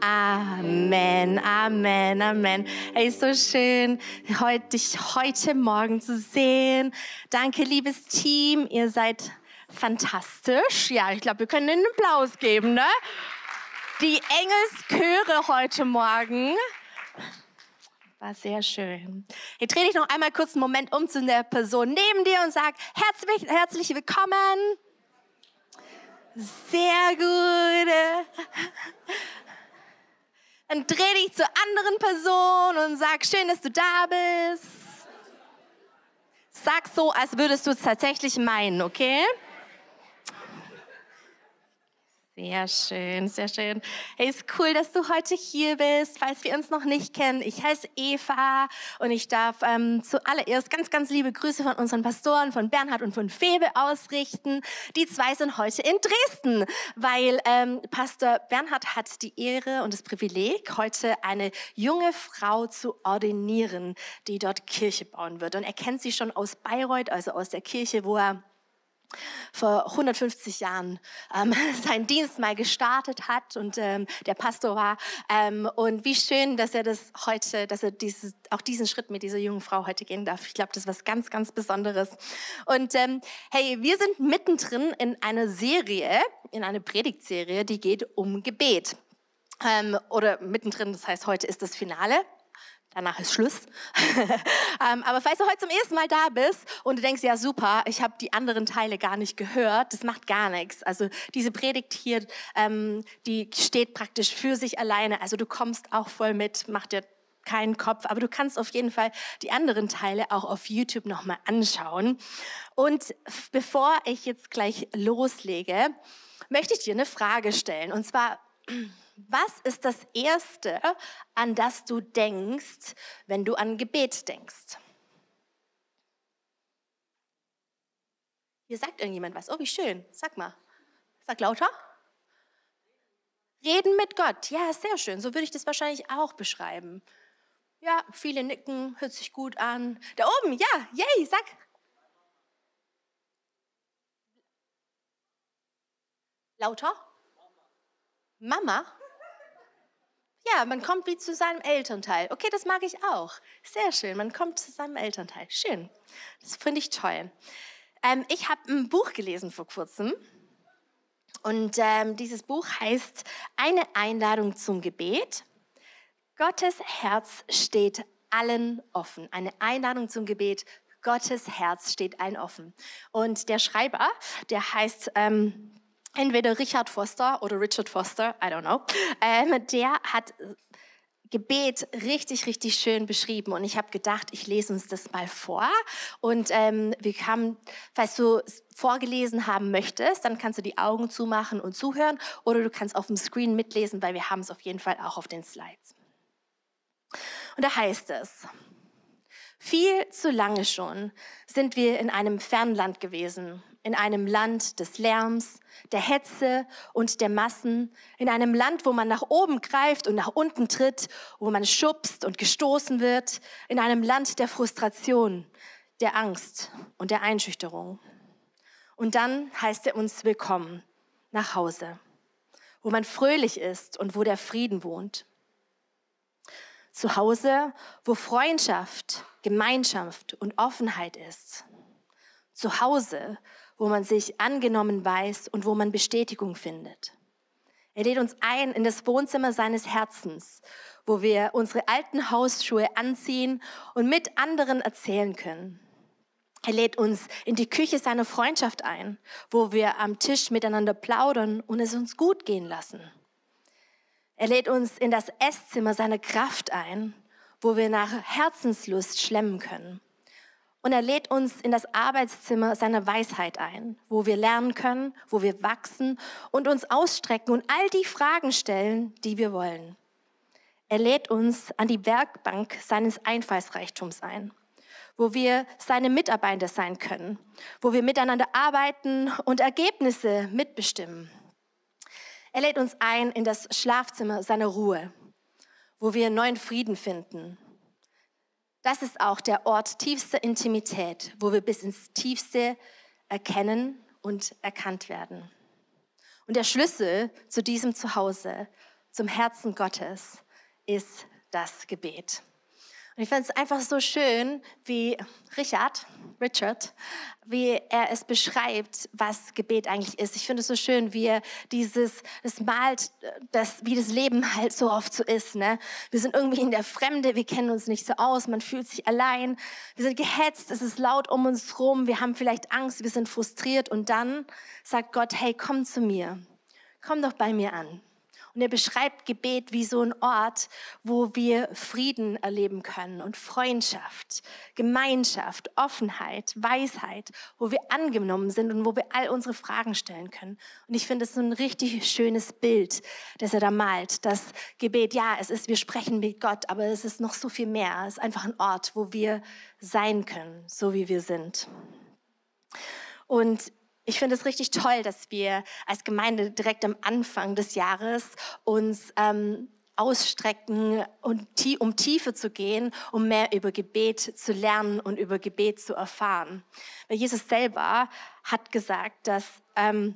Amen, Amen, Amen. Hey, so schön, dich heute Morgen zu sehen. Danke, liebes Team. Ihr seid fantastisch. Ja, ich glaube, wir können einen Applaus geben, ne? Die Engelschöre heute Morgen. War sehr schön. Hier dreh dich noch einmal kurz einen Moment um zu der Person neben dir und sag herzlich, herzlich willkommen. Sehr gut. Dann dreh dich zur anderen Person und sag, schön, dass du da bist. Sag so, als würdest du es tatsächlich meinen, okay? Sehr schön, sehr schön. Hey, ist cool, dass du heute hier bist. Falls wir uns noch nicht kennen, ich heiße Eva und ich darf ähm, zuallererst ganz, ganz liebe Grüße von unseren Pastoren, von Bernhard und von Febe ausrichten. Die zwei sind heute in Dresden, weil ähm, Pastor Bernhard hat die Ehre und das Privileg, heute eine junge Frau zu ordinieren, die dort Kirche bauen wird. Und er kennt sie schon aus Bayreuth, also aus der Kirche, wo er vor 150 Jahren ähm, seinen Dienst mal gestartet hat und ähm, der Pastor war. Ähm, und wie schön, dass er das heute, dass er dieses, auch diesen Schritt mit dieser jungen Frau heute gehen darf. Ich glaube, das ist was ganz, ganz Besonderes. Und ähm, hey, wir sind mittendrin in einer Serie, in einer Predigtserie, die geht um Gebet. Ähm, oder mittendrin, das heißt, heute ist das Finale danach ist Schluss. ähm, aber falls du heute zum ersten Mal da bist und du denkst, ja super, ich habe die anderen Teile gar nicht gehört, das macht gar nichts. Also diese Predigt hier, ähm, die steht praktisch für sich alleine. Also du kommst auch voll mit, mach dir keinen Kopf, aber du kannst auf jeden Fall die anderen Teile auch auf YouTube nochmal anschauen. Und bevor ich jetzt gleich loslege, möchte ich dir eine Frage stellen. Und zwar, was ist das Erste, an das du denkst, wenn du an Gebet denkst? Hier sagt irgendjemand was. Oh, wie schön. Sag mal. Sag lauter. Reden mit Gott. Ja, sehr schön. So würde ich das wahrscheinlich auch beschreiben. Ja, viele nicken, hört sich gut an. Da oben, ja, yay, sag. Lauter? Mama? Ja, man kommt wie zu seinem Elternteil. Okay, das mag ich auch. Sehr schön, man kommt zu seinem Elternteil. Schön. Das finde ich toll. Ähm, ich habe ein Buch gelesen vor kurzem. Und ähm, dieses Buch heißt Eine Einladung zum Gebet. Gottes Herz steht allen offen. Eine Einladung zum Gebet. Gottes Herz steht allen offen. Und der Schreiber, der heißt ähm, entweder Richard Foster oder Richard Foster, I don't know, ähm, der hat Gebet richtig, richtig schön beschrieben. Und ich habe gedacht, ich lese uns das mal vor. Und ähm, wir haben, falls du vorgelesen haben möchtest, dann kannst du die Augen zumachen und zuhören. Oder du kannst auf dem Screen mitlesen, weil wir haben es auf jeden Fall auch auf den Slides. Und da heißt es, viel zu lange schon sind wir in einem Fernland gewesen, in einem Land des Lärms, der Hetze und der Massen, in einem Land, wo man nach oben greift und nach unten tritt, wo man schubst und gestoßen wird, in einem Land der Frustration, der Angst und der Einschüchterung. Und dann heißt er uns willkommen nach Hause, wo man fröhlich ist und wo der Frieden wohnt. Zu Hause, wo Freundschaft, Gemeinschaft und Offenheit ist. Zu Hause, wo man sich angenommen weiß und wo man Bestätigung findet. Er lädt uns ein in das Wohnzimmer seines Herzens, wo wir unsere alten Hausschuhe anziehen und mit anderen erzählen können. Er lädt uns in die Küche seiner Freundschaft ein, wo wir am Tisch miteinander plaudern und es uns gut gehen lassen. Er lädt uns in das Esszimmer seiner Kraft ein, wo wir nach Herzenslust schlemmen können. Und er lädt uns in das Arbeitszimmer seiner Weisheit ein, wo wir lernen können, wo wir wachsen und uns ausstrecken und all die Fragen stellen, die wir wollen. Er lädt uns an die Werkbank seines Einfallsreichtums ein, wo wir seine Mitarbeiter sein können, wo wir miteinander arbeiten und Ergebnisse mitbestimmen. Er lädt uns ein in das Schlafzimmer seiner Ruhe, wo wir neuen Frieden finden das ist auch der Ort tiefster Intimität, wo wir bis ins Tiefste erkennen und erkannt werden. Und der Schlüssel zu diesem Zuhause, zum Herzen Gottes ist das Gebet. Und ich finde es einfach so schön, wie Richard, Richard, wie er es beschreibt, was Gebet eigentlich ist. Ich finde es so schön, wie er dieses, das malt, das, wie das Leben halt so oft so ist. Ne? Wir sind irgendwie in der Fremde, wir kennen uns nicht so aus, man fühlt sich allein, wir sind gehetzt, es ist laut um uns rum, wir haben vielleicht Angst, wir sind frustriert und dann sagt Gott, hey, komm zu mir, komm doch bei mir an. Und er beschreibt Gebet wie so ein Ort, wo wir Frieden erleben können und Freundschaft, Gemeinschaft, Offenheit, Weisheit, wo wir angenommen sind und wo wir all unsere Fragen stellen können. Und ich finde es so ein richtig schönes Bild, das er da malt. Das Gebet, ja, es ist, wir sprechen mit Gott, aber es ist noch so viel mehr. Es ist einfach ein Ort, wo wir sein können, so wie wir sind. Und ich finde es richtig toll, dass wir als Gemeinde direkt am Anfang des Jahres uns ähm, ausstrecken, und um Tiefe zu gehen, um mehr über Gebet zu lernen und über Gebet zu erfahren. Weil Jesus selber hat gesagt, dass ähm,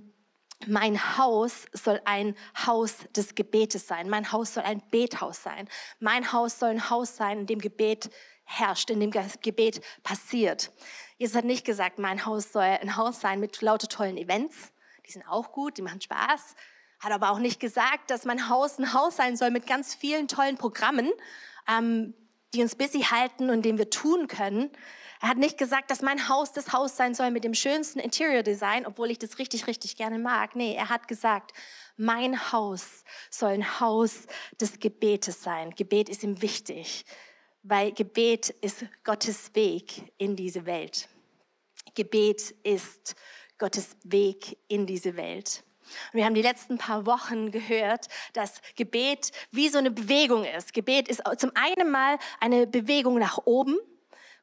mein Haus soll ein Haus des Gebetes sein. Mein Haus soll ein Bethaus sein. Mein Haus soll ein Haus sein, in dem Gebet herrscht, in dem Gebet passiert. Jesus hat nicht gesagt, mein Haus soll ein Haus sein mit lauter tollen Events. Die sind auch gut, die machen Spaß. Hat aber auch nicht gesagt, dass mein Haus ein Haus sein soll mit ganz vielen tollen Programmen, ähm, die uns busy halten und dem wir tun können. Er hat nicht gesagt, dass mein Haus das Haus sein soll mit dem schönsten Interior Design, obwohl ich das richtig, richtig gerne mag. Nee, er hat gesagt, mein Haus soll ein Haus des Gebetes sein. Gebet ist ihm wichtig, weil Gebet ist Gottes Weg in diese Welt. Gebet ist Gottes Weg in diese Welt. Und wir haben die letzten paar Wochen gehört, dass Gebet wie so eine Bewegung ist. Gebet ist zum einen mal eine Bewegung nach oben,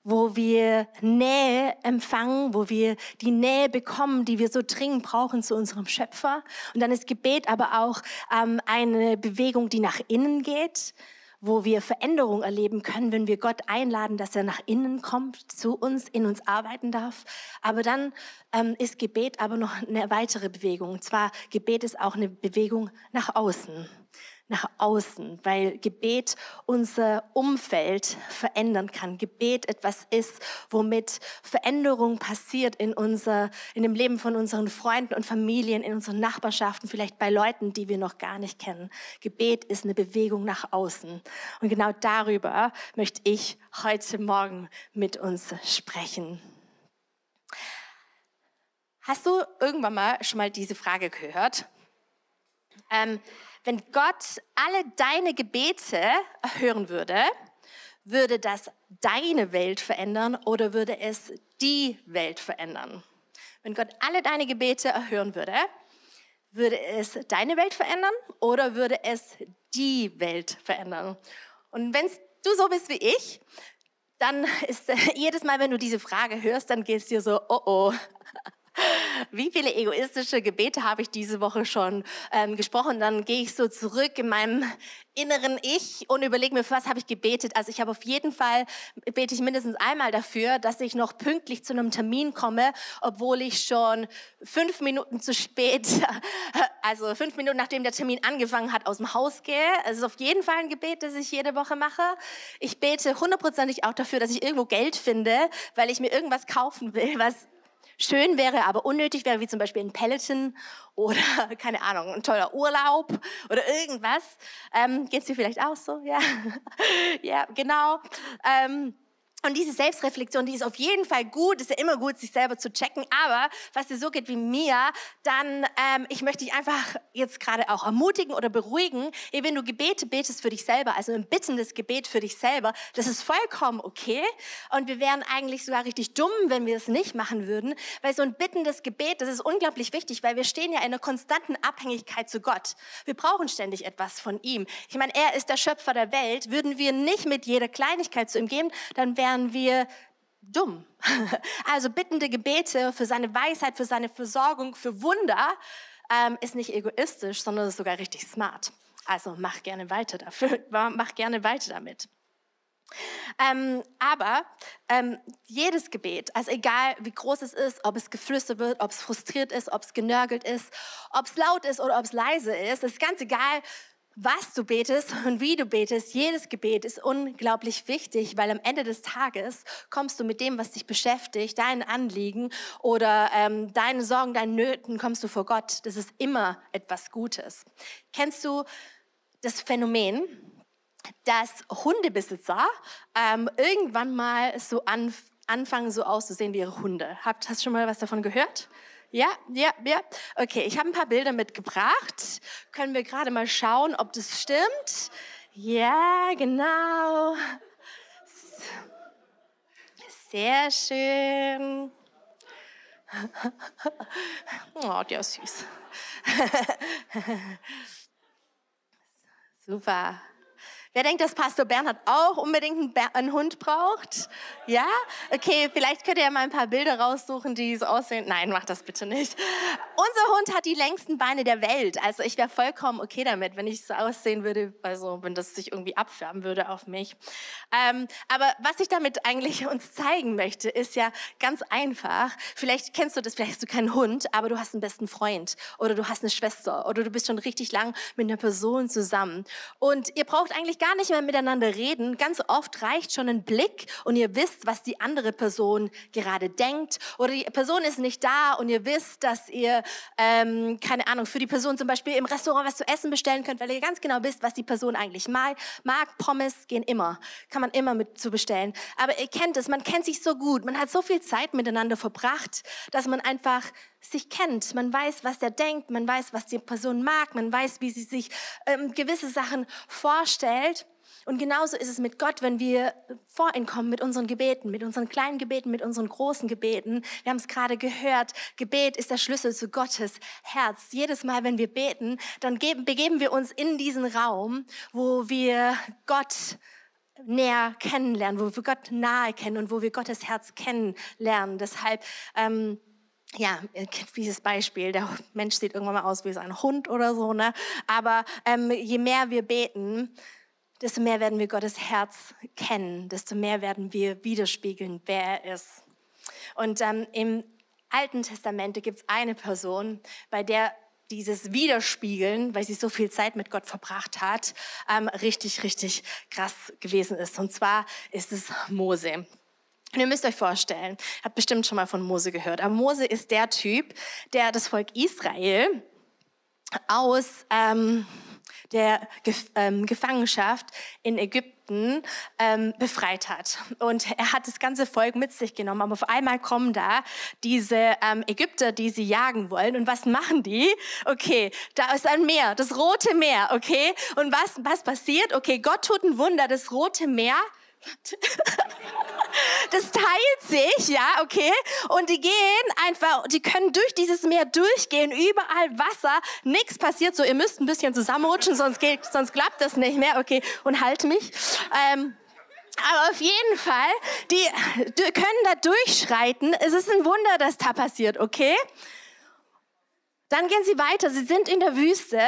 wo wir Nähe empfangen, wo wir die Nähe bekommen, die wir so dringend brauchen zu unserem Schöpfer. Und dann ist Gebet aber auch ähm, eine Bewegung, die nach innen geht, wo wir Veränderung erleben können, wenn wir Gott einladen, dass er nach innen kommt, zu uns, in uns arbeiten darf. Aber dann ähm, ist Gebet aber noch eine weitere Bewegung. Und zwar Gebet ist auch eine Bewegung nach außen nach außen, weil Gebet unser Umfeld verändern kann. Gebet etwas ist, womit Veränderung passiert in unser, in dem Leben von unseren Freunden und Familien, in unseren Nachbarschaften, vielleicht bei Leuten, die wir noch gar nicht kennen. Gebet ist eine Bewegung nach außen. Und genau darüber möchte ich heute Morgen mit uns sprechen. Hast du irgendwann mal schon mal diese Frage gehört? Ähm, wenn Gott alle deine Gebete erhören würde, würde das deine Welt verändern oder würde es die Welt verändern? Wenn Gott alle deine Gebete erhören würde, würde es deine Welt verändern oder würde es die Welt verändern? Und wenn du so bist wie ich, dann ist jedes Mal, wenn du diese Frage hörst, dann geht es dir so, oh oh, wie viele egoistische Gebete habe ich diese Woche schon ähm, gesprochen? Dann gehe ich so zurück in meinem inneren Ich und überlege mir, für was habe ich gebetet. Also ich habe auf jeden Fall, bete ich mindestens einmal dafür, dass ich noch pünktlich zu einem Termin komme, obwohl ich schon fünf Minuten zu spät, also fünf Minuten nachdem der Termin angefangen hat, aus dem Haus gehe. Es ist auf jeden Fall ein Gebet, das ich jede Woche mache. Ich bete hundertprozentig auch dafür, dass ich irgendwo Geld finde, weil ich mir irgendwas kaufen will, was schön wäre, aber unnötig wäre, wie zum Beispiel ein Peloton oder, keine Ahnung, ein toller Urlaub oder irgendwas. Ähm, es dir vielleicht auch so? Ja, ja genau. Ähm, und diese Selbstreflexion, die ist auf jeden Fall gut, ist ja immer gut, sich selber zu checken. Aber was dir so geht wie mir, dann ähm, ich möchte dich einfach jetzt gerade auch ermutigen oder beruhigen. Wenn du Gebete betest für dich selber, also ein bittendes Gebet für dich selber, das ist vollkommen okay. Und wir wären eigentlich sogar richtig dumm, wenn wir es nicht machen würden, weil so ein bittendes Gebet, das ist unglaublich wichtig, weil wir stehen ja in einer konstanten Abhängigkeit zu Gott. Wir brauchen ständig etwas von ihm. Ich meine, er ist der Schöpfer der Welt. Würden wir nicht mit jeder Kleinigkeit zu ihm geben, dann wären wären wir dumm. Also bittende Gebete für seine Weisheit, für seine Versorgung, für Wunder ähm, ist nicht egoistisch, sondern ist sogar richtig smart. Also mach gerne weiter dafür, mach gerne weiter damit. Ähm, aber ähm, jedes Gebet, also egal wie groß es ist, ob es geflüstert wird, ob es frustriert ist, ob es genörgelt ist, ob es laut ist oder ob es leise ist, ist ganz egal, was du betest und wie du betest, jedes Gebet ist unglaublich wichtig, weil am Ende des Tages kommst du mit dem, was dich beschäftigt, deinen Anliegen oder ähm, deine Sorgen, deinen Nöten, kommst du vor Gott. Das ist immer etwas Gutes. Kennst du das Phänomen, dass Hundebesitzer ähm, irgendwann mal so an, anfangen, so auszusehen wie ihre Hunde? Hast du schon mal was davon gehört? Ja, ja, ja. Okay, ich habe ein paar Bilder mitgebracht. Können wir gerade mal schauen, ob das stimmt? Ja, genau. Sehr schön. Oh, der ist süß. Super. Wer denkt, dass Pastor Bernhard auch unbedingt einen, Hund braucht? Ja? Okay, vielleicht könnt ihr ja mal ein paar Bilder raussuchen, die so aussehen. Nein, macht das bitte nicht. Unser Hund hat die längsten Beine der Welt. Also ich wäre vollkommen okay damit, wenn ich so aussehen würde, also wenn das sich irgendwie abfärben würde auf mich. Ähm, aber was ich damit eigentlich uns zeigen möchte, ist ja ganz einfach. Vielleicht kennst du das, vielleicht hast du keinen Hund, aber du hast einen besten Freund oder du hast eine Schwester oder du bist schon richtig lang mit einer Person zusammen. Und ihr braucht eigentlich gar nicht mehr miteinander reden. Ganz oft reicht schon ein Blick und ihr wisst, was die andere Person gerade denkt. Oder die Person ist nicht da und ihr wisst, dass ihr, ähm, keine Ahnung, für die Person zum Beispiel im Restaurant was zu essen bestellen könnt, weil ihr ganz genau wisst, was die Person eigentlich mag. mag. Pommes gehen immer. Kann man immer mit zu bestellen. Aber ihr kennt es, man kennt sich so gut. Man hat so viel Zeit miteinander verbracht, dass man einfach sich kennt. Man weiß, was er denkt, man weiß, was die Person mag, man weiß, wie sie sich ähm, gewisse Sachen vorstellt. Und genauso ist es mit Gott, wenn wir vor ihn kommen mit unseren Gebeten, mit unseren kleinen Gebeten, mit unseren großen Gebeten. Wir haben es gerade gehört, Gebet ist der Schlüssel zu Gottes Herz. Jedes Mal, wenn wir beten, dann geben, begeben wir uns in diesen Raum, wo wir Gott näher kennenlernen, wo wir Gott nahe kennen und wo wir Gottes Herz kennenlernen. Deshalb ähm, ja, dieses Beispiel, der Mensch sieht irgendwann mal aus wie so ein Hund oder so, ne? Aber ähm, je mehr wir beten, desto mehr werden wir Gottes Herz kennen, desto mehr werden wir widerspiegeln, wer er ist. Und ähm, im Alten Testament gibt es eine Person, bei der dieses Widerspiegeln, weil sie so viel Zeit mit Gott verbracht hat, ähm, richtig, richtig krass gewesen ist. Und zwar ist es Mose. Und ihr müsst euch vorstellen, habt bestimmt schon mal von Mose gehört, aber Mose ist der Typ, der das Volk Israel aus ähm, der Gef ähm, Gefangenschaft in Ägypten ähm, befreit hat. Und er hat das ganze Volk mit sich genommen. Aber auf einmal kommen da diese ähm, Ägypter, die sie jagen wollen. Und was machen die? Okay, da ist ein Meer, das Rote Meer, okay? Und was, was passiert? Okay, Gott tut ein Wunder, das Rote Meer das teilt sich, ja, okay? Und die gehen einfach, die können durch dieses Meer durchgehen, überall Wasser, nichts passiert so, ihr müsst ein bisschen zusammenrutschen, sonst geht, sonst klappt das nicht mehr, okay? Und halt mich. Ähm, aber auf jeden Fall, die können da durchschreiten. Es ist ein Wunder, dass da passiert, okay? Dann gehen sie weiter. Sie sind in der Wüste.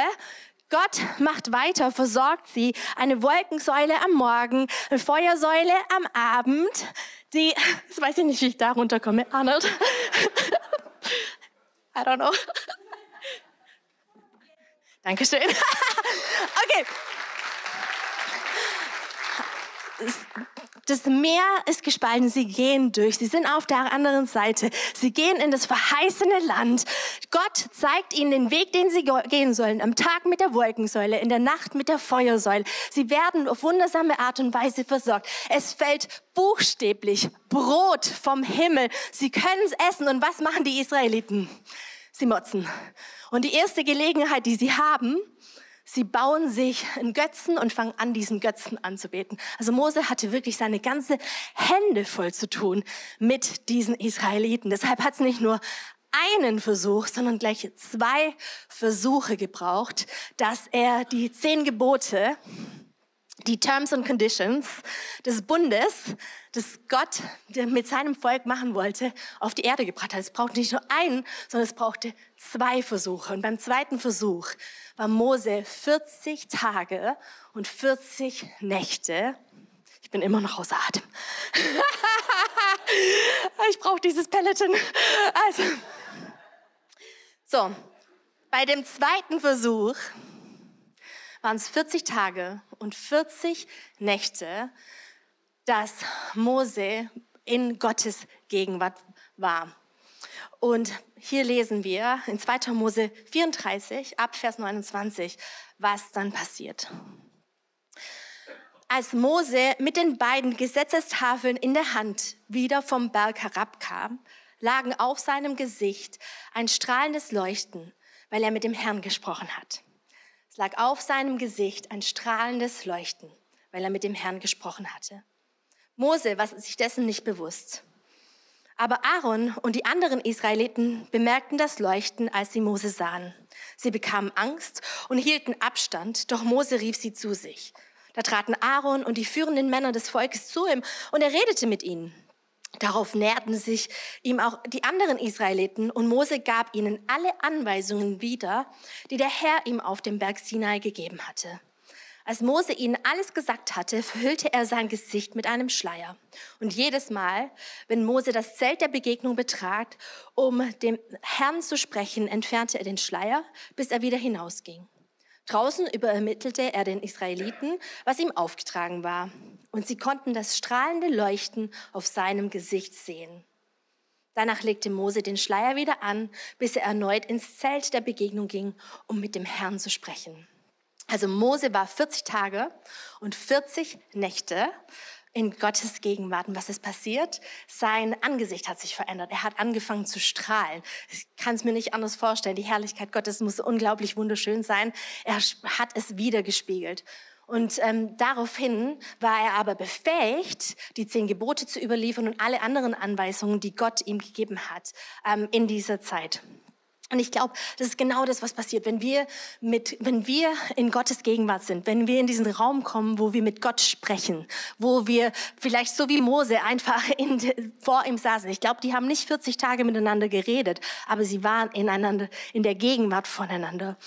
Gott macht weiter, versorgt sie. Eine Wolkensäule am Morgen, eine Feuersäule am Abend. Die, das weiß ich nicht, wie ich da runterkomme. Arnold. I don't know. Dankeschön. okay. Das Meer ist gespalten, sie gehen durch, sie sind auf der anderen Seite, sie gehen in das verheißene Land. Gott zeigt ihnen den Weg, den sie gehen sollen, am Tag mit der Wolkensäule, in der Nacht mit der Feuersäule. Sie werden auf wundersame Art und Weise versorgt. Es fällt buchstäblich Brot vom Himmel. Sie können es essen und was machen die Israeliten? Sie motzen. Und die erste Gelegenheit, die sie haben, Sie bauen sich einen Götzen und fangen an, diesen Götzen anzubeten. Also Mose hatte wirklich seine ganze Hände voll zu tun mit diesen Israeliten. Deshalb hat es nicht nur einen Versuch, sondern gleich zwei Versuche gebraucht, dass er die zehn Gebote, die Terms and Conditions des Bundes, das Gott mit seinem Volk machen wollte, auf die Erde gebracht hat. Es brauchte nicht nur einen, sondern es brauchte zwei Versuche. Und beim zweiten Versuch war Mose 40 Tage und 40 Nächte. Ich bin immer noch außer Atem. ich brauche dieses Peloton. Also, so, bei dem zweiten Versuch waren es 40 Tage und 40 Nächte, dass Mose in Gottes Gegenwart war. Und hier lesen wir in 2. Mose 34 ab Vers 29, was dann passiert. Als Mose mit den beiden Gesetzestafeln in der Hand wieder vom Berg herabkam, lagen auf seinem Gesicht ein strahlendes Leuchten, weil er mit dem Herrn gesprochen hat. Es lag auf seinem Gesicht ein strahlendes Leuchten, weil er mit dem Herrn gesprochen hatte. Mose war sich dessen nicht bewusst. Aber Aaron und die anderen Israeliten bemerkten das Leuchten, als sie Mose sahen. Sie bekamen Angst und hielten Abstand, doch Mose rief sie zu sich. Da traten Aaron und die führenden Männer des Volkes zu ihm und er redete mit ihnen. Darauf näherten sich ihm auch die anderen Israeliten und Mose gab ihnen alle Anweisungen wieder, die der Herr ihm auf dem Berg Sinai gegeben hatte. Als Mose ihnen alles gesagt hatte, verhüllte er sein Gesicht mit einem Schleier. Und jedes Mal, wenn Mose das Zelt der Begegnung betrat, um dem Herrn zu sprechen, entfernte er den Schleier, bis er wieder hinausging. Draußen übermittelte er den Israeliten, was ihm aufgetragen war. Und sie konnten das strahlende Leuchten auf seinem Gesicht sehen. Danach legte Mose den Schleier wieder an, bis er erneut ins Zelt der Begegnung ging, um mit dem Herrn zu sprechen. Also Mose war 40 Tage und 40 Nächte in Gottes Gegenwart. Und was ist passiert? Sein Angesicht hat sich verändert. Er hat angefangen zu strahlen. Ich kann es mir nicht anders vorstellen. Die Herrlichkeit Gottes muss unglaublich wunderschön sein. Er hat es wiedergespiegelt. Und ähm, daraufhin war er aber befähigt, die zehn Gebote zu überliefern und alle anderen Anweisungen, die Gott ihm gegeben hat ähm, in dieser Zeit. Und ich glaube, das ist genau das, was passiert, wenn wir mit, wenn wir in Gottes Gegenwart sind, wenn wir in diesen Raum kommen, wo wir mit Gott sprechen, wo wir vielleicht so wie Mose einfach in, vor ihm saßen. Ich glaube, die haben nicht 40 Tage miteinander geredet, aber sie waren ineinander, in der Gegenwart voneinander.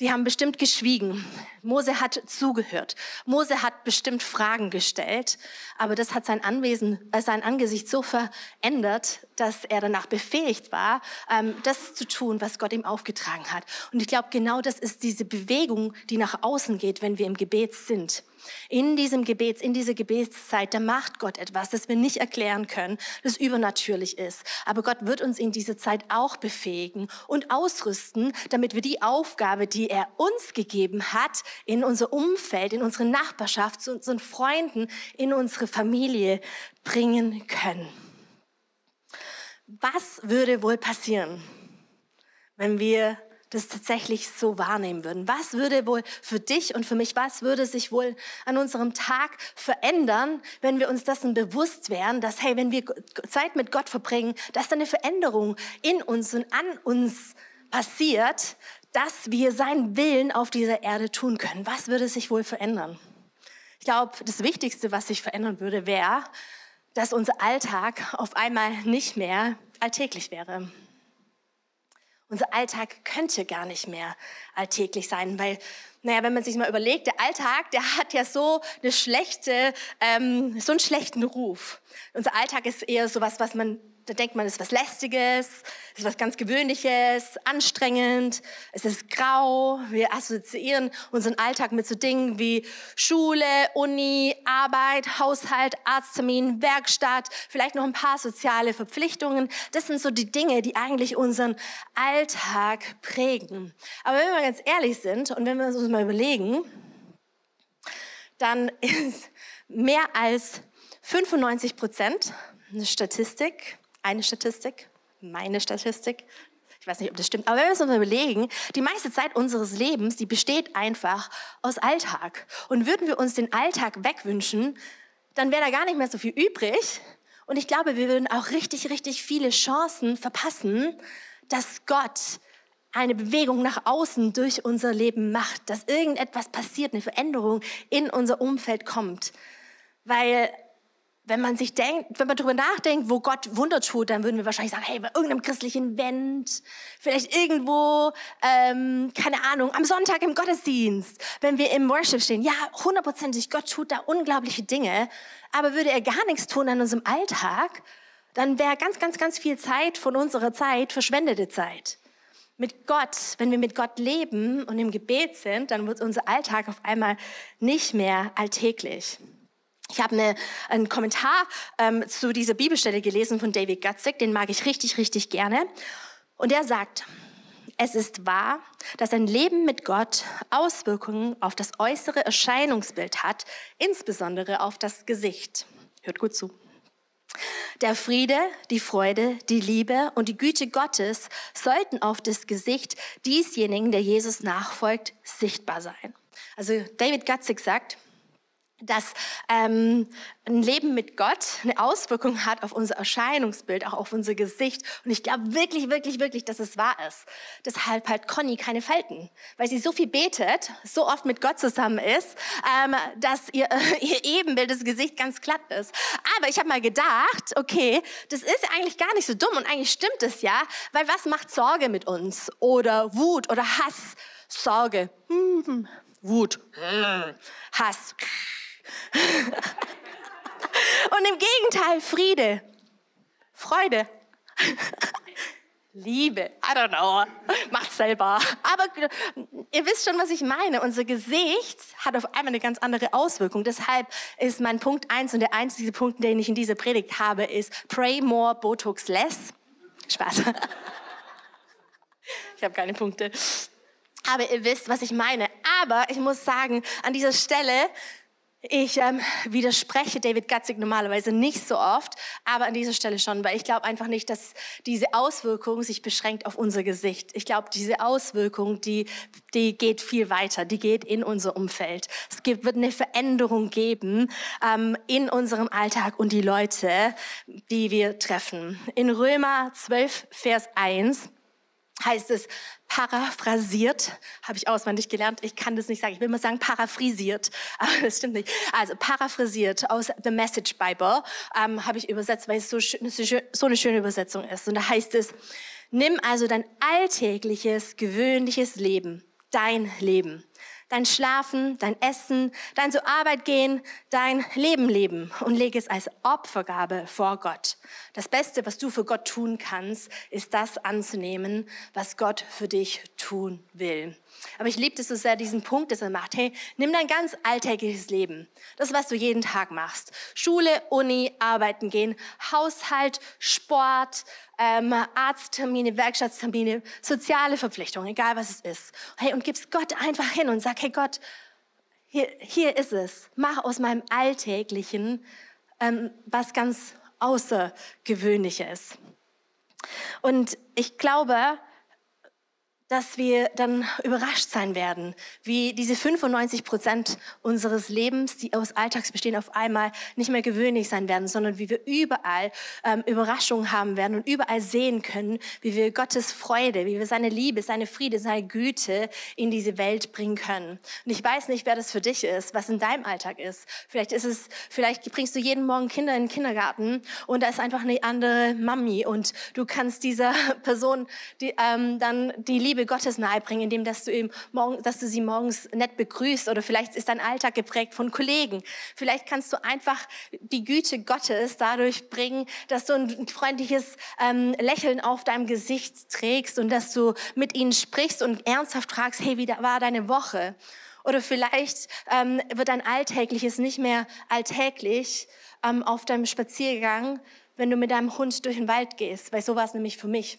Die haben bestimmt geschwiegen. Mose hat zugehört. Mose hat bestimmt Fragen gestellt, aber das hat sein Anwesen, äh, sein Angesicht so verändert, dass er danach befähigt war, ähm, das zu tun, was Gott ihm aufgetragen hat. Und ich glaube, genau das ist diese Bewegung, die nach außen geht, wenn wir im Gebet sind. In diesem Gebets, in dieser Gebetszeit, da macht Gott etwas, das wir nicht erklären können, das übernatürlich ist. Aber Gott wird uns in dieser Zeit auch befähigen und ausrüsten, damit wir die Aufgabe, die er uns gegeben hat, in unser Umfeld, in unsere Nachbarschaft, zu unseren Freunden, in unsere Familie bringen können. Was würde wohl passieren, wenn wir das tatsächlich so wahrnehmen würden. Was würde wohl für dich und für mich, was würde sich wohl an unserem Tag verändern, wenn wir uns dessen bewusst wären, dass, hey, wenn wir Zeit mit Gott verbringen, dass da eine Veränderung in uns und an uns passiert, dass wir seinen Willen auf dieser Erde tun können. Was würde sich wohl verändern? Ich glaube, das Wichtigste, was sich verändern würde, wäre, dass unser Alltag auf einmal nicht mehr alltäglich wäre. Unser Alltag könnte gar nicht mehr alltäglich sein, weil, naja, wenn man sich mal überlegt, der Alltag, der hat ja so eine schlechte, ähm, so einen schlechten Ruf. Unser Alltag ist eher sowas, was man da denkt man, es ist was Lästiges, es ist was ganz Gewöhnliches, anstrengend, es ist grau. Wir assoziieren unseren Alltag mit so Dingen wie Schule, Uni, Arbeit, Haushalt, Arzttermin, Werkstatt, vielleicht noch ein paar soziale Verpflichtungen. Das sind so die Dinge, die eigentlich unseren Alltag prägen. Aber wenn wir ganz ehrlich sind und wenn wir uns mal überlegen, dann ist mehr als 95 Prozent eine Statistik eine Statistik, meine Statistik, ich weiß nicht, ob das stimmt, aber wenn wir uns überlegen, die meiste Zeit unseres Lebens, die besteht einfach aus Alltag. Und würden wir uns den Alltag wegwünschen, dann wäre da gar nicht mehr so viel übrig. Und ich glaube, wir würden auch richtig, richtig viele Chancen verpassen, dass Gott eine Bewegung nach außen durch unser Leben macht, dass irgendetwas passiert, eine Veränderung in unser Umfeld kommt. Weil wenn man sich denkt, wenn man darüber nachdenkt, wo Gott Wunder tut, dann würden wir wahrscheinlich sagen, hey, bei irgendeinem christlichen Event, vielleicht irgendwo, ähm, keine Ahnung, am Sonntag im Gottesdienst, wenn wir im Worship stehen. Ja, hundertprozentig, Gott tut da unglaubliche Dinge, aber würde er gar nichts tun an unserem Alltag, dann wäre ganz, ganz, ganz viel Zeit von unserer Zeit verschwendete Zeit. mit Gott, wenn wir mit Gott leben und im Gebet sind, dann wird unser Alltag auf einmal nicht mehr alltäglich. Ich habe eine, einen Kommentar ähm, zu dieser Bibelstelle gelesen von David Gutzig, den mag ich richtig, richtig gerne. Und er sagt, es ist wahr, dass ein Leben mit Gott Auswirkungen auf das äußere Erscheinungsbild hat, insbesondere auf das Gesicht. Hört gut zu. Der Friede, die Freude, die Liebe und die Güte Gottes sollten auf das Gesicht diesjenigen, der Jesus nachfolgt, sichtbar sein. Also David Gutzig sagt, dass ähm, ein Leben mit Gott eine Auswirkung hat auf unser Erscheinungsbild, auch auf unser Gesicht. Und ich glaube wirklich, wirklich, wirklich, dass es wahr ist. Deshalb hat Conny keine Falten, weil sie so viel betet, so oft mit Gott zusammen ist, ähm, dass ihr, äh, ihr Ebenbild, das Gesicht ganz glatt ist. Aber ich habe mal gedacht, okay, das ist eigentlich gar nicht so dumm und eigentlich stimmt es ja, weil was macht Sorge mit uns? Oder Wut oder Hass? Sorge, hm, Wut, hm, Hass. Und im Gegenteil, Friede, Freude, Liebe, I don't know, macht selber. Aber ihr wisst schon, was ich meine. Unser Gesicht hat auf einmal eine ganz andere Auswirkung. Deshalb ist mein Punkt eins und der einzige Punkt, den ich in dieser Predigt habe, ist Pray more, Botox less. Spaß. Ich habe keine Punkte. Aber ihr wisst, was ich meine. Aber ich muss sagen, an dieser Stelle ich ähm, widerspreche David Gatzig normalerweise nicht so oft, aber an dieser Stelle schon, weil ich glaube einfach nicht, dass diese Auswirkung sich beschränkt auf unser Gesicht. Ich glaube, diese Auswirkung, die, die geht viel weiter, die geht in unser Umfeld. Es gibt, wird eine Veränderung geben ähm, in unserem Alltag und die Leute, die wir treffen. In Römer 12, Vers 1 heißt es, paraphrasiert, habe ich auswendig gelernt, ich kann das nicht sagen, ich will mal sagen paraphrasiert, aber das stimmt nicht. Also paraphrasiert aus The Message Bible ähm, habe ich übersetzt, weil es so, so eine schöne Übersetzung ist. Und da heißt es, nimm also dein alltägliches, gewöhnliches Leben, dein Leben dein Schlafen, dein Essen, dein zur Arbeit gehen, dein Leben leben und lege es als Opfergabe vor Gott. Das Beste, was du für Gott tun kannst, ist das anzunehmen, was Gott für dich tun will. Aber ich liebe es so sehr, diesen Punkt, dass er macht, hey, nimm dein ganz alltägliches Leben. Das, was du jeden Tag machst. Schule, Uni, arbeiten gehen, Haushalt, Sport, ähm, Arzttermine, Werkstatttermine, soziale Verpflichtungen, egal was es ist. Hey, und gib's Gott einfach hin und sag, hey Gott, hier, hier ist es. Mach aus meinem Alltäglichen ähm, was ganz Außergewöhnliches. Und ich glaube, dass wir dann überrascht sein werden, wie diese 95 Prozent unseres Lebens, die aus Alltags bestehen, auf einmal nicht mehr gewöhnlich sein werden, sondern wie wir überall ähm, Überraschungen haben werden und überall sehen können, wie wir Gottes Freude, wie wir seine Liebe, seine Friede, seine Güte in diese Welt bringen können. Und ich weiß nicht, wer das für dich ist, was in deinem Alltag ist. Vielleicht ist es, vielleicht bringst du jeden Morgen Kinder in den Kindergarten und da ist einfach eine andere Mami und du kannst dieser Person die, ähm, dann die Liebe Liebe Gottes nahebringen, indem dass du, ihm morgen, dass du sie morgens nett begrüßt oder vielleicht ist dein Alltag geprägt von Kollegen. Vielleicht kannst du einfach die Güte Gottes dadurch bringen, dass du ein freundliches ähm, Lächeln auf deinem Gesicht trägst und dass du mit ihnen sprichst und ernsthaft fragst, hey, wie war deine Woche? Oder vielleicht ähm, wird dein Alltägliches nicht mehr alltäglich ähm, auf deinem Spaziergang, wenn du mit deinem Hund durch den Wald gehst, weil so war es nämlich für mich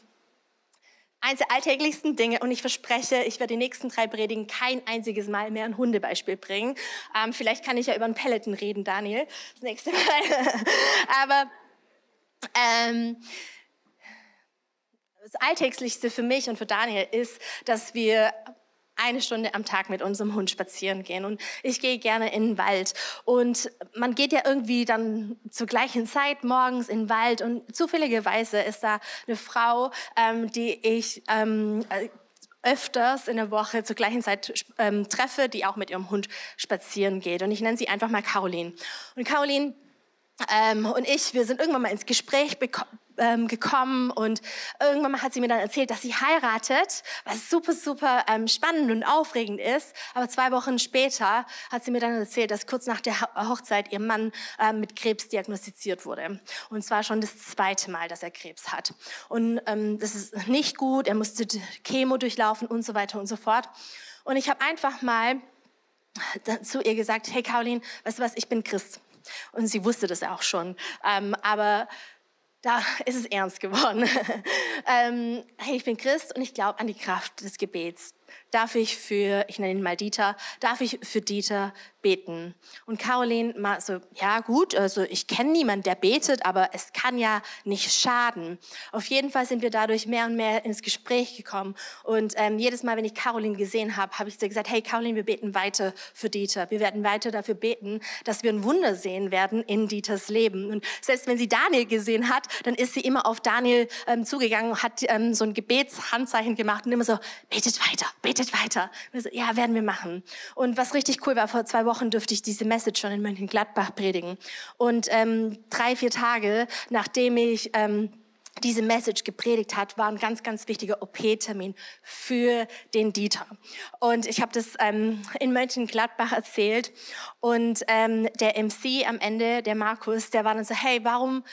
eines der alltäglichsten Dinge und ich verspreche, ich werde die nächsten drei Predigen kein einziges Mal mehr ein Hundebeispiel bringen. Ähm, vielleicht kann ich ja über einen Peloton reden, Daniel, das nächste Mal. Aber ähm, das Alltäglichste für mich und für Daniel ist, dass wir eine Stunde am Tag mit unserem Hund spazieren gehen. Und ich gehe gerne in den Wald. Und man geht ja irgendwie dann zur gleichen Zeit morgens in den Wald. Und zufälligerweise ist da eine Frau, ähm, die ich ähm, öfters in der Woche zur gleichen Zeit ähm, treffe, die auch mit ihrem Hund spazieren geht. Und ich nenne sie einfach mal Caroline. Und Caroline ähm, und ich, wir sind irgendwann mal ins Gespräch ähm, gekommen und irgendwann mal hat sie mir dann erzählt, dass sie heiratet, was super, super ähm, spannend und aufregend ist. Aber zwei Wochen später hat sie mir dann erzählt, dass kurz nach der Hochzeit ihr Mann ähm, mit Krebs diagnostiziert wurde. Und zwar schon das zweite Mal, dass er Krebs hat. Und ähm, das ist nicht gut, er musste Chemo durchlaufen und so weiter und so fort. Und ich habe einfach mal zu ihr gesagt, hey Caroline, weißt du was, ich bin Christ. Und sie wusste das auch schon. Ähm, aber da ist es ernst geworden. ähm, hey, ich bin Christ und ich glaube an die Kraft des Gebets. Darf ich für, ich nenne ihn mal Dieter, darf ich für Dieter beten. Und Caroline mal so, ja gut, also ich kenne niemanden, der betet, aber es kann ja nicht schaden. Auf jeden Fall sind wir dadurch mehr und mehr ins Gespräch gekommen. Und ähm, jedes Mal, wenn ich Caroline gesehen habe, habe ich sie gesagt, hey Caroline, wir beten weiter für Dieter. Wir werden weiter dafür beten, dass wir ein Wunder sehen werden in Dieters Leben. Und selbst wenn sie Daniel gesehen hat, dann ist sie immer auf Daniel ähm, zugegangen, hat ähm, so ein Gebetshandzeichen gemacht und immer so, betet weiter, betet weiter. So, ja, werden wir machen. Und was richtig cool war, vor zwei Wochen dürfte ich diese Message schon in Mönchengladbach predigen. Und ähm, drei, vier Tage, nachdem ich ähm, diese Message gepredigt hat, war ein ganz, ganz wichtiger OP-Termin für den Dieter. Und ich habe das ähm, in Mönchengladbach erzählt und ähm, der MC am Ende, der Markus, der war dann so, hey, warum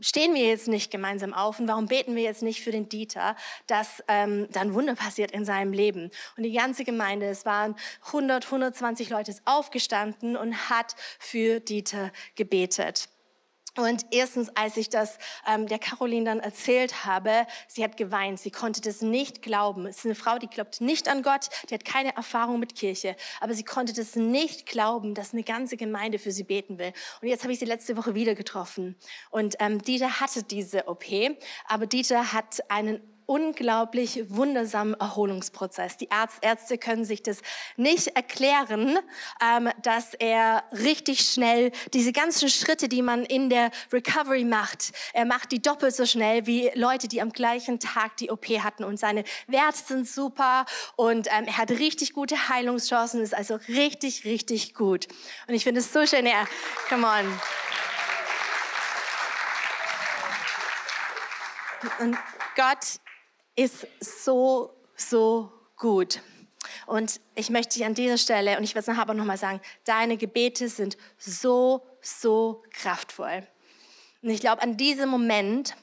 stehen wir jetzt nicht gemeinsam auf und warum beten wir jetzt nicht für den Dieter, dass ähm, dann Wunder passiert in seinem Leben. Und die ganze Gemeinde, es waren 100, 120 Leute, ist aufgestanden und hat für Dieter gebetet. Und erstens, als ich das ähm, der Caroline dann erzählt habe, sie hat geweint. Sie konnte das nicht glauben. Es ist eine Frau, die glaubt nicht an Gott, die hat keine Erfahrung mit Kirche, aber sie konnte das nicht glauben, dass eine ganze Gemeinde für sie beten will. Und jetzt habe ich sie letzte Woche wieder getroffen. Und ähm, Dieter hatte diese OP, aber Dieter hat einen unglaublich wundersamen Erholungsprozess. Die Ärzte können sich das nicht erklären, ähm, dass er richtig schnell diese ganzen Schritte, die man in der Recovery macht, er macht die doppelt so schnell wie Leute, die am gleichen Tag die OP hatten. Und seine Werte sind super und ähm, er hat richtig gute Heilungschancen, ist also richtig, richtig gut. Und ich finde es so schön, ja, come on. Und Gott ist so, so gut. Und ich möchte dich an dieser Stelle, und ich werde es nachher aber nochmal sagen, deine Gebete sind so, so kraftvoll. Und ich glaube, an diesem Moment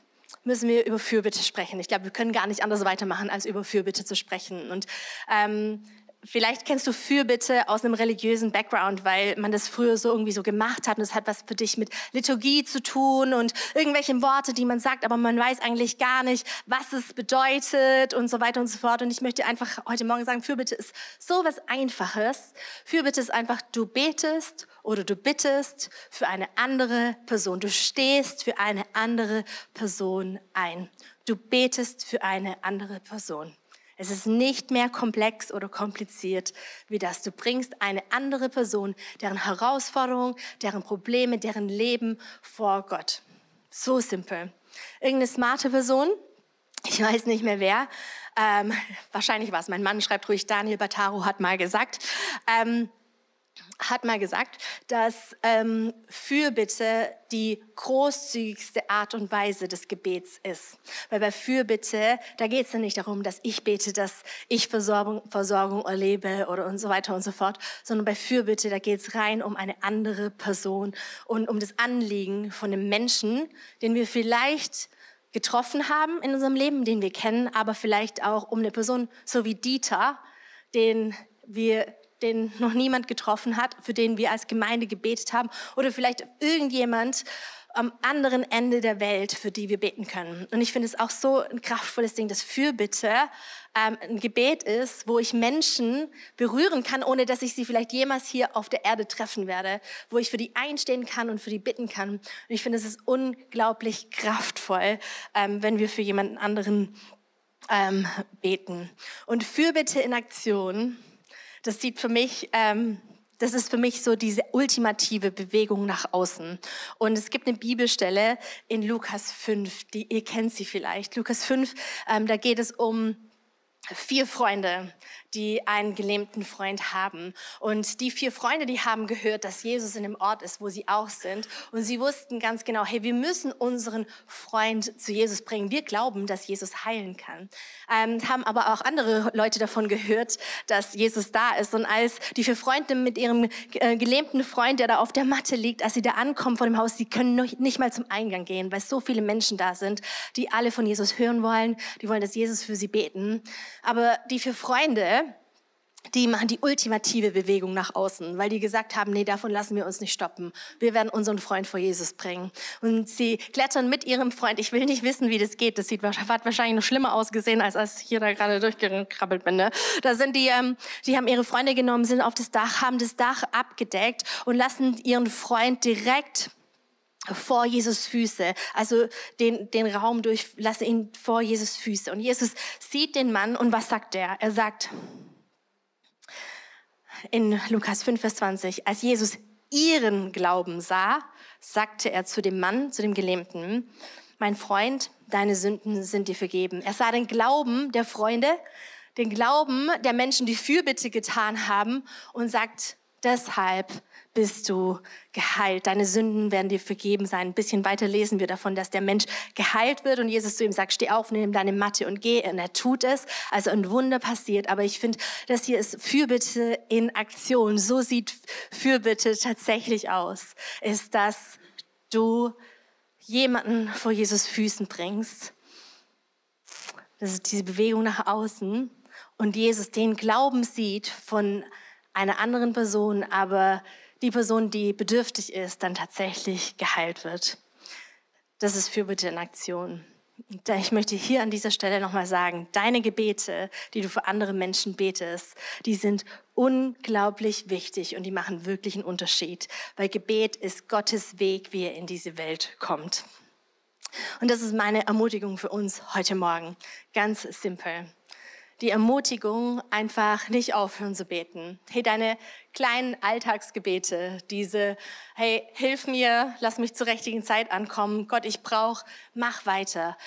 müssen wir über Fürbitte sprechen. Ich glaube, wir können gar nicht anders weitermachen, als über Fürbitte zu sprechen. Und ähm, Vielleicht kennst du Fürbitte aus einem religiösen Background, weil man das früher so irgendwie so gemacht hat und es hat was für dich mit Liturgie zu tun und irgendwelche Worte, die man sagt, aber man weiß eigentlich gar nicht, was es bedeutet und so weiter und so fort. Und ich möchte einfach heute Morgen sagen, Fürbitte ist so was Einfaches. Fürbitte ist einfach, du betest oder du bittest für eine andere Person. Du stehst für eine andere Person ein. Du betest für eine andere Person. Es ist nicht mehr komplex oder kompliziert wie das. Du bringst eine andere Person, deren Herausforderungen, deren Probleme, deren Leben vor Gott. So simpel. Irgendeine smarte Person, ich weiß nicht mehr wer, ähm, wahrscheinlich war es mein Mann, schreibt ruhig, Daniel Bataro hat mal gesagt, ähm, hat mal gesagt, dass ähm, Fürbitte die großzügigste Art und Weise des Gebets ist. Weil bei Fürbitte, da geht es ja nicht darum, dass ich bete, dass ich Versorgung, Versorgung erlebe oder und so weiter und so fort, sondern bei Fürbitte, da geht es rein um eine andere Person und um das Anliegen von einem Menschen, den wir vielleicht getroffen haben in unserem Leben, den wir kennen, aber vielleicht auch um eine Person so wie Dieter, den wir den noch niemand getroffen hat, für den wir als Gemeinde gebetet haben oder vielleicht irgendjemand am anderen Ende der Welt, für die wir beten können. Und ich finde es auch so ein kraftvolles Ding, dass Fürbitte ähm, ein Gebet ist, wo ich Menschen berühren kann, ohne dass ich sie vielleicht jemals hier auf der Erde treffen werde, wo ich für die einstehen kann und für die bitten kann. Und ich finde, es ist unglaublich kraftvoll, ähm, wenn wir für jemanden anderen ähm, beten. Und Fürbitte in Aktion das sieht für mich, ähm, das ist für mich so diese ultimative Bewegung nach außen. Und es gibt eine Bibelstelle in Lukas 5, die ihr kennt sie vielleicht. Lukas 5, ähm, da geht es um vier Freunde, die einen gelähmten Freund haben. Und die vier Freunde, die haben gehört, dass Jesus in dem Ort ist, wo sie auch sind. Und sie wussten ganz genau, hey, wir müssen unseren Freund zu Jesus bringen. Wir glauben, dass Jesus heilen kann. Ähm, haben aber auch andere Leute davon gehört, dass Jesus da ist. Und als die vier Freunde mit ihrem äh, gelähmten Freund, der da auf der Matte liegt, als sie da ankommen vor dem Haus, die können nicht mal zum Eingang gehen, weil so viele Menschen da sind, die alle von Jesus hören wollen. Die wollen, dass Jesus für sie beten. Aber die vier Freunde, die machen die ultimative Bewegung nach außen, weil die gesagt haben, nee, davon lassen wir uns nicht stoppen. Wir werden unseren Freund vor Jesus bringen. Und sie klettern mit ihrem Freund. Ich will nicht wissen, wie das geht. Das sieht, hat wahrscheinlich noch schlimmer ausgesehen, als als ich hier da gerade durchgekrabbelt bin. Ne? Da sind die, ähm, die haben ihre Freunde genommen, sind auf das Dach, haben das Dach abgedeckt und lassen ihren Freund direkt vor Jesus Füße, also den, den Raum durch, lasse ihn vor Jesus Füße. Und Jesus sieht den Mann und was sagt er? Er sagt, in Lukas 5, Vers 20, als Jesus ihren Glauben sah, sagte er zu dem Mann, zu dem Gelähmten, mein Freund, deine Sünden sind dir vergeben. Er sah den Glauben der Freunde, den Glauben der Menschen, die Fürbitte getan haben und sagt, deshalb bist du geheilt. Deine Sünden werden dir vergeben sein. Ein bisschen weiter lesen wir davon, dass der Mensch geheilt wird und Jesus zu ihm sagt, steh auf, nimm deine Matte und geh. Und er tut es. Also ein Wunder passiert. Aber ich finde, das hier ist Fürbitte in Aktion. So sieht Fürbitte tatsächlich aus. Ist, dass du jemanden vor Jesus Füßen bringst. Das ist diese Bewegung nach außen. Und Jesus den Glauben sieht von einer anderen Person, aber die Person, die bedürftig ist, dann tatsächlich geheilt wird. Das ist Fürbitte in Aktion. Ich möchte hier an dieser Stelle nochmal sagen, deine Gebete, die du für andere Menschen betest, die sind unglaublich wichtig und die machen wirklich einen Unterschied, weil Gebet ist Gottes Weg, wie er in diese Welt kommt. Und das ist meine Ermutigung für uns heute Morgen. Ganz simpel die Ermutigung, einfach nicht aufhören zu beten. Hey, deine kleinen Alltagsgebete, diese, hey, hilf mir, lass mich zur richtigen Zeit ankommen, Gott, ich brauche, mach weiter.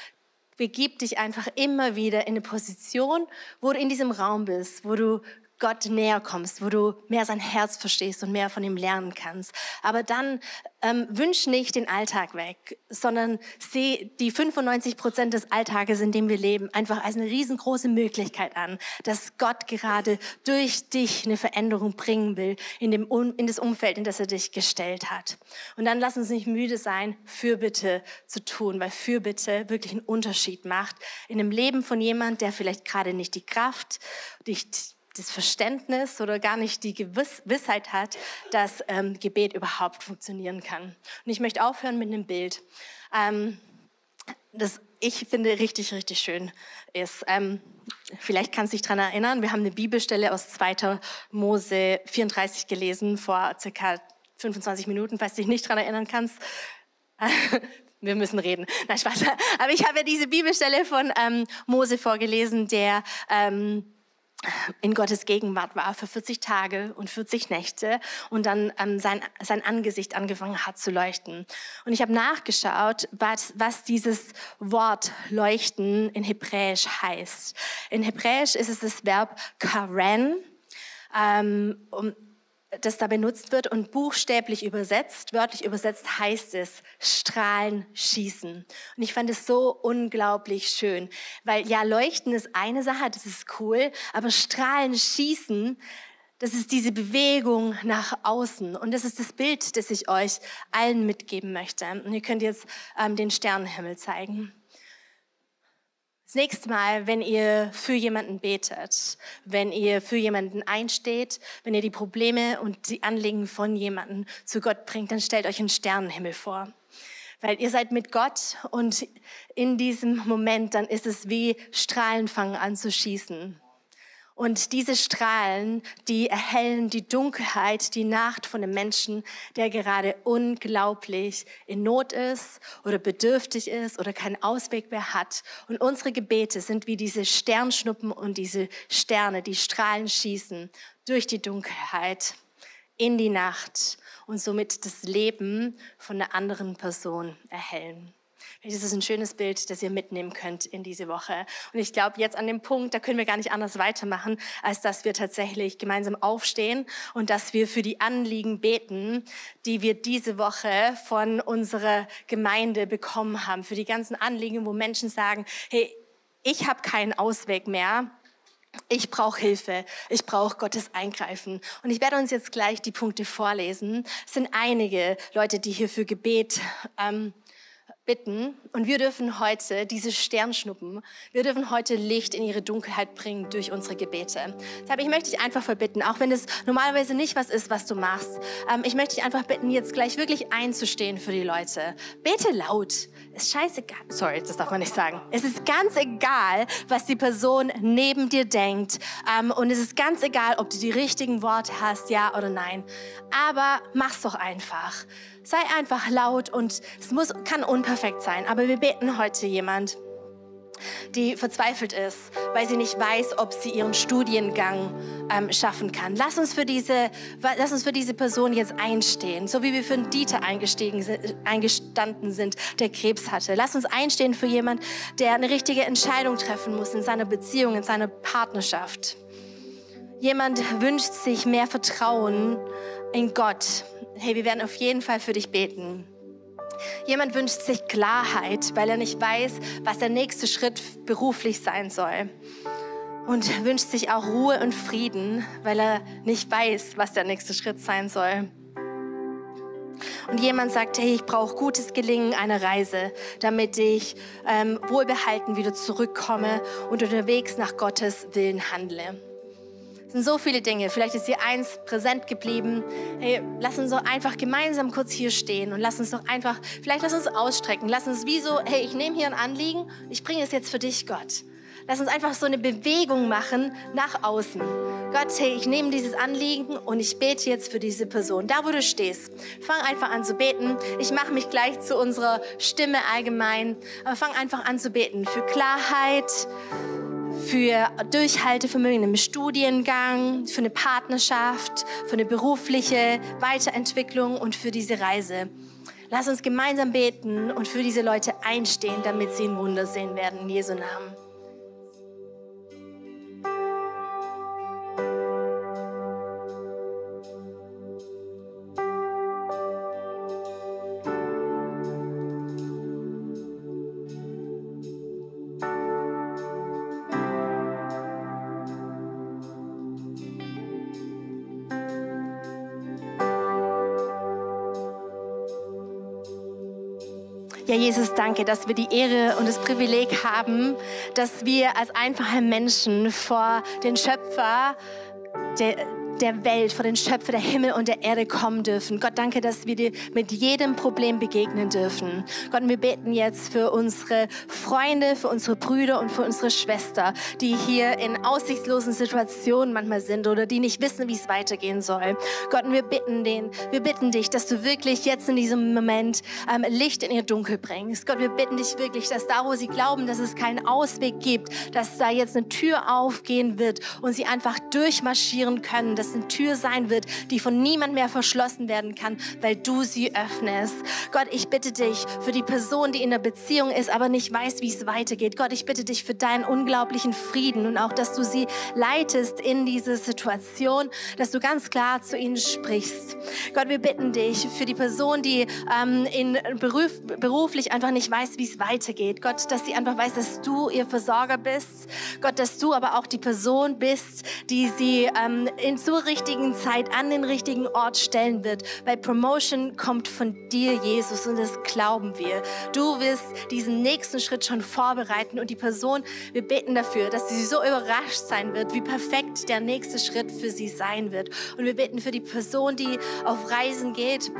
Begib dich einfach immer wieder in eine Position, wo du in diesem Raum bist, wo du Gott näher kommst, wo du mehr sein Herz verstehst und mehr von ihm lernen kannst. Aber dann ähm, wünsch nicht den Alltag weg, sondern sieh die 95 Prozent des Alltages, in dem wir leben, einfach als eine riesengroße Möglichkeit an, dass Gott gerade durch dich eine Veränderung bringen will in, dem, in das Umfeld, in das er dich gestellt hat. Und dann lass uns nicht müde sein, Fürbitte zu tun, weil Fürbitte wirklich einen Unterschied macht in dem Leben von jemand, der vielleicht gerade nicht die Kraft, nicht das Verständnis oder gar nicht die Gewissheit hat, dass ähm, Gebet überhaupt funktionieren kann. Und ich möchte aufhören mit einem Bild, ähm, das ich finde richtig, richtig schön ist. Ähm, vielleicht kannst du dich daran erinnern, wir haben eine Bibelstelle aus 2. Mose 34 gelesen vor circa 25 Minuten, falls du dich nicht daran erinnern kannst. wir müssen reden. Nein, Spaß. Aber ich habe ja diese Bibelstelle von ähm, Mose vorgelesen, der ähm, in Gottes Gegenwart war für 40 Tage und 40 Nächte und dann ähm, sein, sein Angesicht angefangen hat zu leuchten. Und ich habe nachgeschaut, was, was dieses Wort leuchten in Hebräisch heißt. In Hebräisch ist es das Verb karen. Ähm, um, das da benutzt wird und buchstäblich übersetzt, wörtlich übersetzt heißt es Strahlen schießen. Und ich fand es so unglaublich schön, weil ja, leuchten ist eine Sache, das ist cool, aber Strahlen schießen, das ist diese Bewegung nach außen. Und das ist das Bild, das ich euch allen mitgeben möchte. Und ihr könnt jetzt ähm, den Sternenhimmel zeigen. Das nächste Mal, wenn ihr für jemanden betet, wenn ihr für jemanden einsteht, wenn ihr die Probleme und die Anliegen von jemanden zu Gott bringt, dann stellt euch einen Sternenhimmel vor. Weil ihr seid mit Gott und in diesem Moment, dann ist es wie Strahlen fangen an zu schießen. Und diese Strahlen, die erhellen die Dunkelheit, die Nacht von einem Menschen, der gerade unglaublich in Not ist oder bedürftig ist oder keinen Ausweg mehr hat. Und unsere Gebete sind wie diese Sternschnuppen und diese Sterne, die Strahlen schießen durch die Dunkelheit in die Nacht und somit das Leben von einer anderen Person erhellen. Das ist ein schönes Bild, das ihr mitnehmen könnt in diese Woche. Und ich glaube, jetzt an dem Punkt, da können wir gar nicht anders weitermachen, als dass wir tatsächlich gemeinsam aufstehen und dass wir für die Anliegen beten, die wir diese Woche von unserer Gemeinde bekommen haben. Für die ganzen Anliegen, wo Menschen sagen, hey, ich habe keinen Ausweg mehr. Ich brauche Hilfe, ich brauche Gottes Eingreifen. Und ich werde uns jetzt gleich die Punkte vorlesen. Es sind einige Leute, die hier für Gebet ähm, bitten und wir dürfen heute diese Sternschnuppen, wir dürfen heute Licht in ihre Dunkelheit bringen durch unsere Gebete. Deshalb, ich möchte dich einfach verbitten, auch wenn es normalerweise nicht was ist, was du machst, ähm, ich möchte dich einfach bitten, jetzt gleich wirklich einzustehen für die Leute. Bete laut. Ist scheißegal. Sorry, das darf man nicht sagen. Es ist ganz egal, was die Person neben dir denkt. Ähm, und es ist ganz egal, ob du die richtigen Worte hast, ja oder nein. Aber mach's doch einfach. Sei einfach laut und es muss, kann unperfekt sein. Aber wir beten heute jemand, die verzweifelt ist, weil sie nicht weiß, ob sie ihren Studiengang ähm, schaffen kann. Lass uns, für diese, lass uns für diese Person jetzt einstehen, so wie wir für einen Dieter eingestiegen, eingestanden sind, der Krebs hatte. Lass uns einstehen für jemand, der eine richtige Entscheidung treffen muss in seiner Beziehung, in seiner Partnerschaft. Jemand wünscht sich mehr Vertrauen in Gott hey, wir werden auf jeden Fall für dich beten. Jemand wünscht sich Klarheit, weil er nicht weiß, was der nächste Schritt beruflich sein soll. Und wünscht sich auch Ruhe und Frieden, weil er nicht weiß, was der nächste Schritt sein soll. Und jemand sagt, hey, ich brauche gutes Gelingen einer Reise, damit ich ähm, wohlbehalten wieder zurückkomme und unterwegs nach Gottes Willen handle. Es sind so viele Dinge. Vielleicht ist dir eins präsent geblieben. Hey, lass uns doch einfach gemeinsam kurz hier stehen und lass uns doch einfach, vielleicht lass uns ausstrecken. Lass uns wie so, hey, ich nehme hier ein Anliegen, ich bringe es jetzt für dich, Gott. Lass uns einfach so eine Bewegung machen nach außen. Gott, hey, ich nehme dieses Anliegen und ich bete jetzt für diese Person. Da, wo du stehst, fang einfach an zu beten. Ich mache mich gleich zu unserer Stimme allgemein, aber fang einfach an zu beten für Klarheit, für Durchhaltevermögen im Studiengang, für eine Partnerschaft, für eine berufliche Weiterentwicklung und für diese Reise. Lass uns gemeinsam beten und für diese Leute einstehen, damit sie ein Wunder sehen werden in Jesu Namen. Danke, dass wir die Ehre und das Privileg haben, dass wir als einfache Menschen vor den Schöpfer der, der Welt, vor den Schöpfer der Himmel und der Erde kommen dürfen. Gott, danke, dass wir dir mit jedem Problem begegnen dürfen. Gott, wir beten jetzt für unsere Freunde, für unsere Brüder und für unsere Schwester, die hier in aussichtslosen Situationen manchmal sind oder die nicht wissen, wie es weitergehen soll. Gott, wir bitten den, wir bitten dich, dass du wirklich jetzt in diesem Moment ähm, Licht in ihr Dunkel bringst. Gott, wir bitten dich wirklich, dass da, wo sie glauben, dass es keinen Ausweg gibt, dass da jetzt eine Tür aufgehen wird und sie einfach durchmarschieren können, dass eine Tür sein wird, die von niemand mehr verschlossen werden kann, weil du sie öffnest. Gott, ich bitte dich für die Person, die in der Beziehung ist, aber nicht weiß, wie es weitergeht. Gott, ich bitte dich für deinen unglaublichen Frieden und auch, dass du sie leitest in diese Situation, dass du ganz klar zu ihnen sprichst. Gott, wir bitten dich für die Person, die ähm, in Beruf, beruflich einfach nicht weiß, wie es weitergeht. Gott, dass sie einfach weiß, dass du ihr Versorger bist. Gott, dass du aber auch die Person bist, die sie ähm, in zur richtigen Zeit an den richtigen Ort stellen wird. Weil Promotion kommt von dir, Jesus, und das glauben wir. Du wirst diesen nächsten Schritt schon vorbereiten und die Person, wir beten dafür, dass sie so überrascht sein wird, wie perfekt der nächste Schritt für sie sein wird. Und wir beten für die Person, die auf Reisen geht.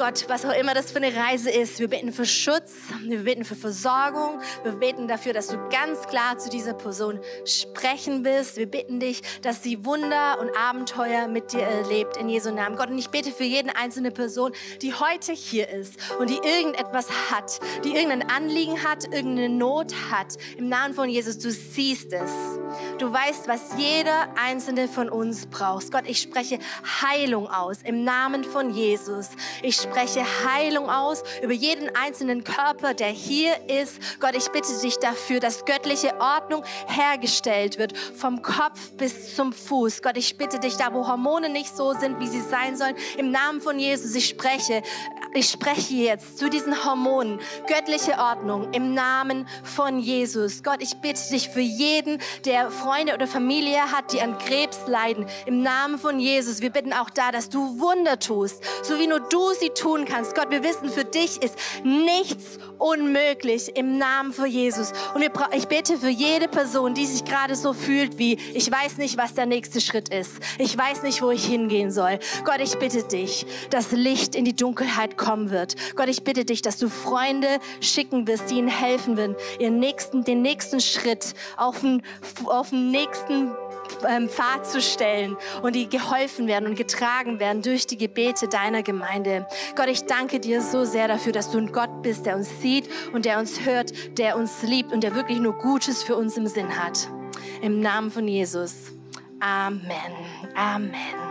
Gott, was auch immer das für eine Reise ist. Wir beten für Schutz, wir beten für Versorgung, wir beten dafür, dass du ganz klar zu dieser Person sprechen willst. Wir bitten dich, dass sie Wunder und Abenteuer mit dir erlebt in Jesu Namen. Gott, und ich bete für jeden einzelne Person, die heute hier ist und die irgendetwas hat, die irgendein Anliegen hat, irgendeine Not hat. Im Namen von Jesus, du siehst es. Du weißt, was jeder einzelne von uns braucht. Gott, ich spreche Heilung aus im Namen von Jesus. Ich spreche Heilung aus über jeden einzelnen Körper, der hier ist. Gott, ich bitte dich dafür, dass göttliche Ordnung hergestellt wird, vom Kopf bis zum Fuß. Gott, ich bitte dich, da wo Hormone nicht so sind, wie sie sein sollen, im Namen von Jesus, ich spreche, ich spreche jetzt zu diesen Hormonen, göttliche Ordnung im Namen von Jesus. Gott, ich bitte dich für jeden, der Freunde oder Familie hat, die an Krebs leiden, im Namen von Jesus. Wir bitten auch da, dass du Wunder tust, so wie nur du sie tun kannst. Gott, wir wissen, für dich ist nichts unmöglich im Namen von Jesus. Und ich bete für jede Person, die sich gerade so fühlt wie, ich weiß nicht, was der nächste Schritt ist. Ich weiß nicht, wo ich hingehen soll. Gott, ich bitte dich, dass Licht in die Dunkelheit kommen wird. Gott, ich bitte dich, dass du Freunde schicken wirst, die ihnen helfen werden, ihren nächsten, den nächsten Schritt auf den, auf den nächsten ähm, Pfad zu stellen und die geholfen werden und getragen werden durch die Gebete deiner Gemeinde. Gott, ich danke dir so sehr dafür, dass du ein Gott bist, der uns sieht und der uns hört, der uns liebt und der wirklich nur Gutes für uns im Sinn hat. Im Namen von Jesus. Amen. Amen.